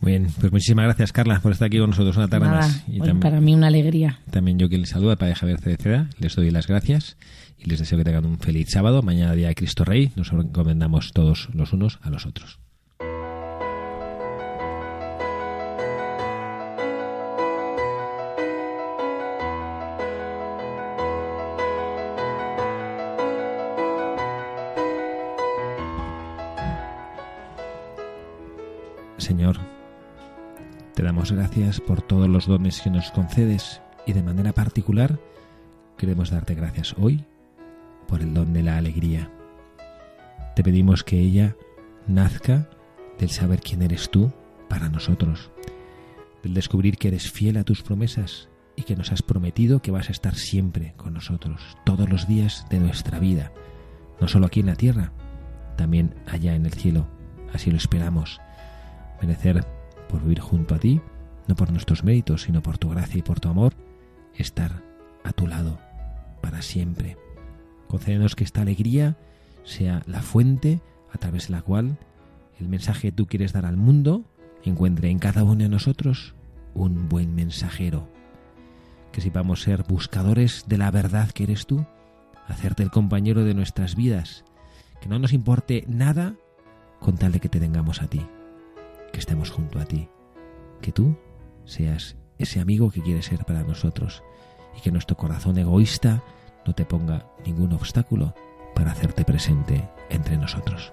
Muy bien, pues muchísimas gracias Carla por estar aquí con nosotros una tarde más. Y para mí una alegría. También yo que les saludo al Padre Javier Cereceda, les doy las gracias y les deseo que tengan un feliz sábado. Mañana día de Cristo Rey, nos encomendamos todos los unos a los otros. Señor, te damos gracias por todos los dones que nos concedes y de manera particular queremos darte gracias hoy por el don de la alegría. Te pedimos que ella nazca del saber quién eres tú para nosotros, del descubrir que eres fiel a tus promesas y que nos has prometido que vas a estar siempre con nosotros, todos los días de nuestra vida, no solo aquí en la tierra, también allá en el cielo. Así lo esperamos merecer por vivir junto a ti, no por nuestros méritos, sino por tu gracia y por tu amor, estar a tu lado para siempre. Concédenos que esta alegría sea la fuente a través de la cual el mensaje que tú quieres dar al mundo encuentre en cada uno de nosotros un buen mensajero. Que sepamos ser buscadores de la verdad que eres tú, hacerte el compañero de nuestras vidas, que no nos importe nada con tal de que te tengamos a ti que estemos junto a ti, que tú seas ese amigo que quieres ser para nosotros y que nuestro corazón egoísta no te ponga ningún obstáculo para hacerte presente entre nosotros.